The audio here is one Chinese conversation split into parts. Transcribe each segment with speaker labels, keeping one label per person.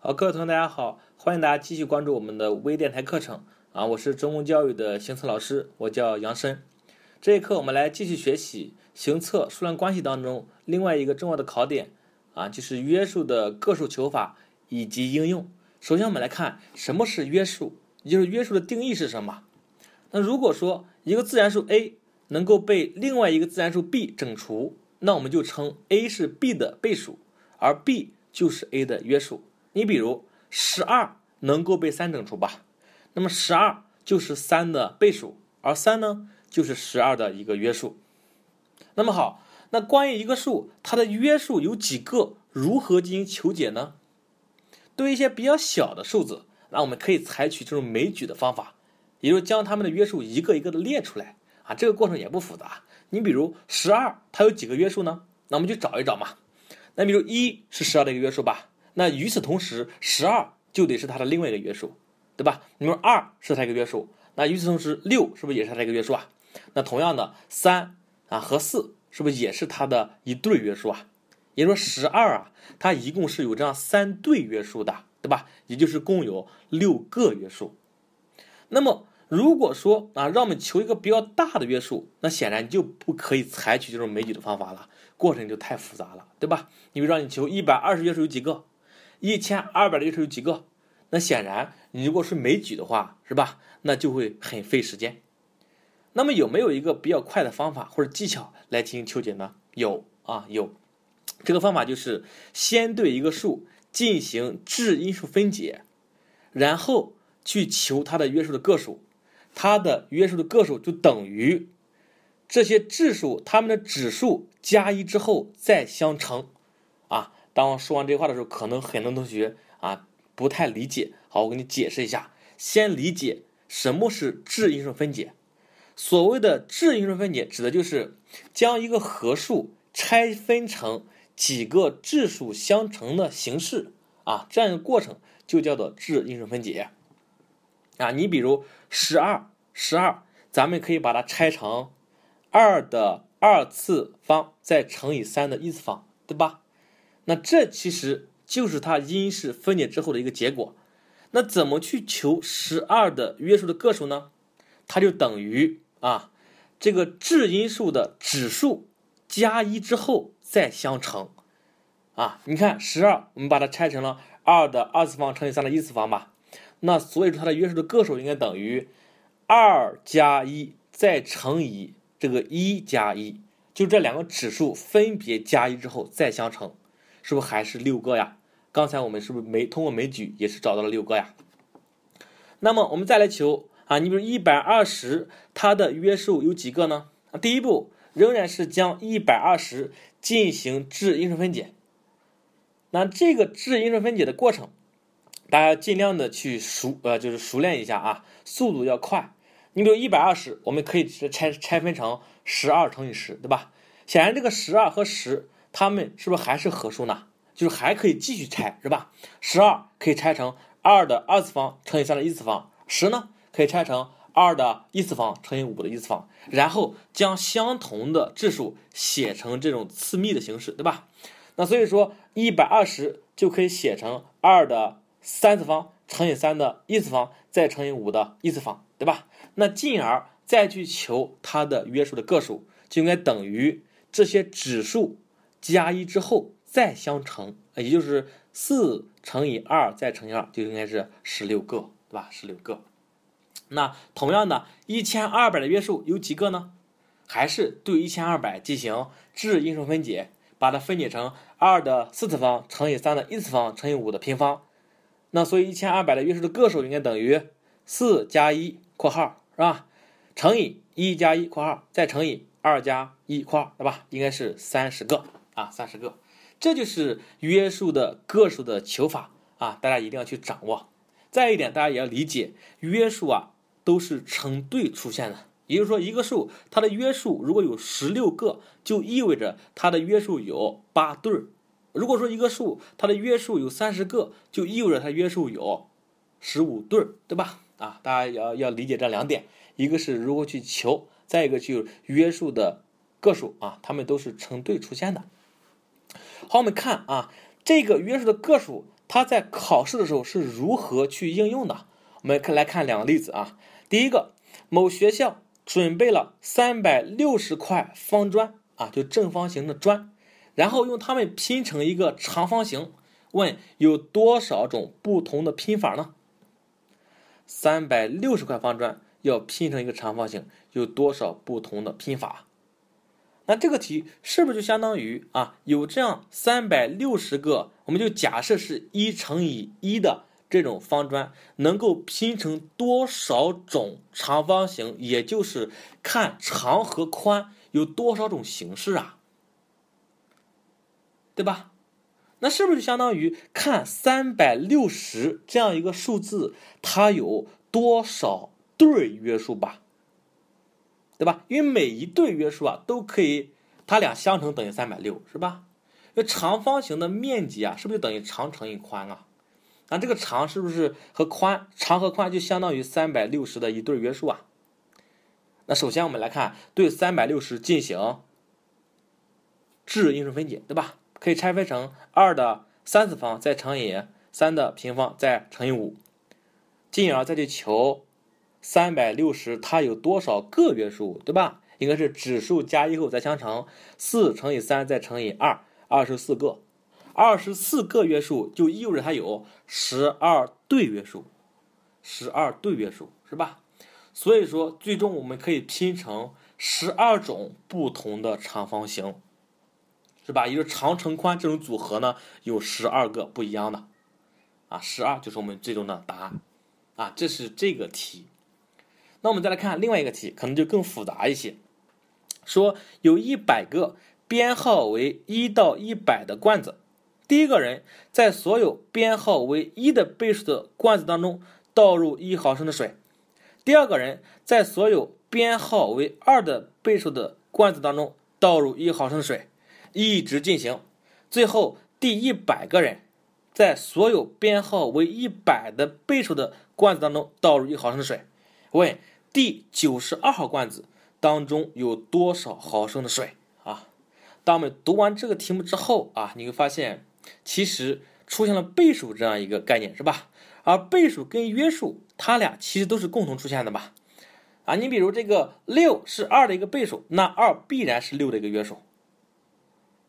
Speaker 1: 好，各位同学，大家好，欢迎大家继续关注我们的微电台课程啊！我是中公教育的行测老师，我叫杨申。这一课我们来继续学习行测数量关系当中另外一个重要的考点啊，就是约束的个数求法以及应用。首先，我们来看什么是约束，也就是约束的定义是什么。那如果说一个自然数 a 能够被另外一个自然数 b 整除，那我们就称 a 是 b 的倍数，而 b 就是 a 的约数。你比如十二能够被三整除吧，那么十二就是三的倍数，而三呢就是十二的一个约数。那么好，那关于一个数它的约数有几个，如何进行求解呢？对于一些比较小的数字，那我们可以采取这种枚举的方法，也就是将它们的约数一个一个的列出来啊。这个过程也不复杂。你比如十二它有几个约数呢？那我们去找一找嘛。那比如一是十二的一个约数吧。那与此同时，十二就得是它的另外一个约束，对吧？你说二是它一个约束，那与此同时，六是不是也是它一个约束啊？那同样的，三啊和四是不是也是它的一对约束啊？也就是说，十二啊，它一共是有这样三对约束的，对吧？也就是共有六个约束。那么如果说啊，让我们求一个比较大的约束，那显然就不可以采取这种枚举的方法了，过程就太复杂了，对吧？你比如让你求一百二十约数有几个？一千二百的约数有几个？那显然，你如果是枚举的话，是吧？那就会很费时间。那么有没有一个比较快的方法或者技巧来进行求解呢？有啊，有。这个方法就是先对一个数进行质因数分解，然后去求它的约数的个数，它的约数的个数就等于这些质数它们的指数加一之后再相乘。啊当我说完这话的时候，可能很多同学啊不太理解。好，我给你解释一下。先理解什么是质因数分解。所谓的质因数分解，指的就是将一个合数拆分成几个质数相乘的形式啊，这样一个过程就叫做质因数分解。啊，你比如十二，十二，咱们可以把它拆成二的二次方再乘以三的一次方，对吧？那这其实就是它因式分解之后的一个结果。那怎么去求十二的约数的个数呢？它就等于啊，这个质因数的指数加一之后再相乘。啊，你看十二，我们把它拆成了二的二次方乘以三的一次方吧。那所以说它的约数的个数应该等于二加一再乘以这个一加一，就这两个指数分别加一之后再相乘。是不是还是六个呀？刚才我们是不是没通过枚举也是找到了六个呀？那么我们再来求啊，你比如一百二十，它的约数有几个呢？第一步仍然是将一百二十进行质因数分解。那这个质因数分解的过程，大家尽量的去熟呃，就是熟练一下啊，速度要快。你比如一百二十，我们可以拆拆分成十二乘以十，对吧？显然这个十二和十。它们是不是还是合数呢？就是还可以继续拆，是吧？十二可以拆成二的二次方乘以三的一次方，十呢可以拆成二的一次方乘以五的一次方，然后将相同的质数写成这种次幂的形式，对吧？那所以说一百二十就可以写成二的三次方乘以三的一次方再乘以五的一次方，对吧？那进而再去求它的约数的个数，就应该等于这些指数。加一之后再相乘，也就是四乘以二再乘以二，就应该是十六个，对吧？十六个。那同样的，一千二百的约数有几个呢？还是对一千二百进行质因数分解，把它分解成二的四次方乘以三的一次方乘以五的平方。那所以一千二百的约数的个数应该等于四加一（括号）是吧？乘以一加一（括号）再乘以二加一（括号），对吧？应该是三十个。啊，三十个，这就是约数的个数的求法啊，大家一定要去掌握。再一点，大家也要理解，约数啊都是成对出现的，也就是说，一个数它的约数如果有十六个，就意味着它的约数有八对儿；如果说一个数它的约数有三十个，就意味着它约数有十五对儿，对吧？啊，大家要要理解这两点，一个是如何去求，再一个就是约数的个数啊，它们都是成对出现的。好，我们看啊，这个约束的个数它在考试的时候是如何去应用的？我们来看两个例子啊。第一个，某学校准备了三百六十块方砖啊，就正方形的砖，然后用它们拼成一个长方形。问有多少种不同的拼法呢？三百六十块方砖要拼成一个长方形，有多少不同的拼法？那这个题是不是就相当于啊，有这样三百六十个，我们就假设是一乘以一的这种方砖，能够拼成多少种长方形？也就是看长和宽有多少种形式啊，对吧？那是不是就相当于看三百六十这样一个数字，它有多少对约数吧？对吧？因为每一对约数啊，都可以，它俩相乘等于三百六，是吧？那长方形的面积啊，是不是就等于长乘以宽啊？那这个长是不是和宽，长和宽就相当于三百六十的一对约数啊？那首先我们来看，对三百六十进行质因数分解，对吧？可以拆分成二的三次方再乘以三的平方再乘以五，进而再去求。三百六十，它有多少个约数，对吧？应该是指数加一后再相乘，四乘以三再乘以二，二十四个。二十四个约数就意味着它有十二对约数，十二对约数是吧？所以说，最终我们可以拼成十二种不同的长方形，是吧？也就是长乘宽这种组合呢，有十二个不一样的，啊，十二就是我们最终的答案，啊，这是这个题。那我们再来看另外一个题，可能就更复杂一些。说有一百个编号为一到一百的罐子，第一个人在所有编号为一的倍数的罐子当中倒入一毫升的水，第二个人在所有编号为二的倍数的罐子当中倒入一毫升的水，一直进行，最后第一百个人在所有编号为一百的倍数的罐子当中倒入一毫升的水。问第九十二号罐子当中有多少毫升的水啊？当我们读完这个题目之后啊，你会发现其实出现了倍数这样一个概念，是吧？而倍数跟约数，它俩其实都是共同出现的吧？啊，你比如这个六是二的一个倍数，那二必然是六的一个约数，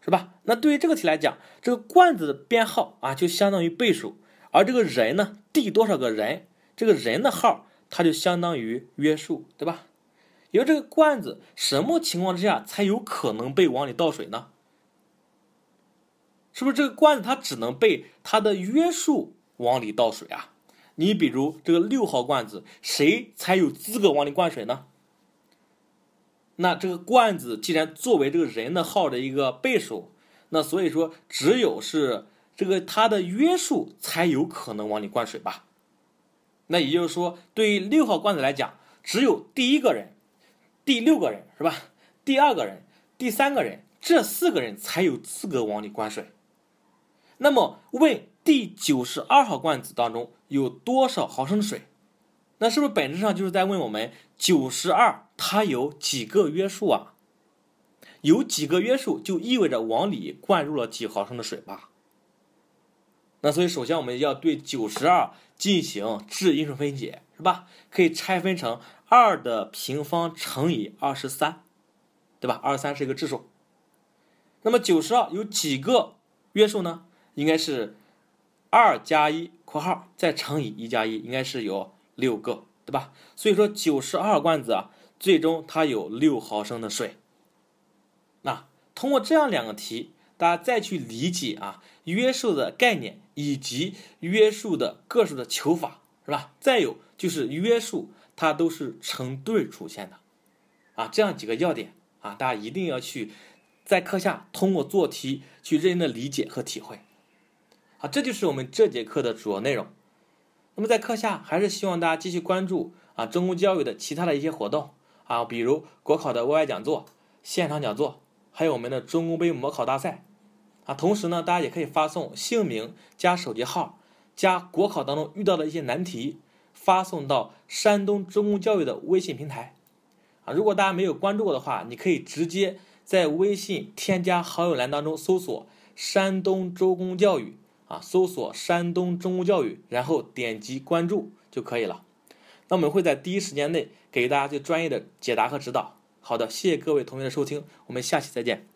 Speaker 1: 是吧？那对于这个题来讲，这个罐子的编号啊就相当于倍数，而这个人呢，第多少个人，这个人的号。它就相当于约束，对吧？因为这个罐子什么情况之下才有可能被往里倒水呢？是不是这个罐子它只能被它的约束往里倒水啊？你比如这个六号罐子，谁才有资格往里灌水呢？那这个罐子既然作为这个人的号的一个倍数，那所以说只有是这个它的约束才有可能往里灌水吧？那也就是说，对于六号罐子来讲，只有第一个人、第六个人是吧？第二个人、第三个人这四个人才有资格往里灌水。那么问第九十二号罐子当中有多少毫升水？那是不是本质上就是在问我们九十二它有几个约数啊？有几个约数就意味着往里灌入了几毫升的水吧？那所以首先我们要对九十二。进行质因数分解是吧？可以拆分成二的平方乘以二十三，对吧？二十三是一个质数。那么九十二有几个约数呢？应该是二加一（括号）再乘以一加一，应该是有六个，对吧？所以说九十二罐子啊，最终它有六毫升的水。那通过这样两个题，大家再去理解啊约数的概念。以及约束的个数的求法是吧？再有就是约束，它都是成对出现的，啊，这样几个要点啊，大家一定要去在课下通过做题去认真的理解和体会。好，这就是我们这节课的主要内容。那么在课下还是希望大家继续关注啊中公教育的其他的一些活动啊，比如国考的 YY 讲座、现场讲座，还有我们的中公杯模考大赛。啊，同时呢，大家也可以发送姓名加手机号加国考当中遇到的一些难题，发送到山东中公教育的微信平台。啊，如果大家没有关注过的话，你可以直接在微信添加好友栏当中搜索“山东周公教育”，啊，搜索山东中公教育，然后点击关注就可以了。那我们会在第一时间内给大家最专业的解答和指导。好的，谢谢各位同学的收听，我们下期再见。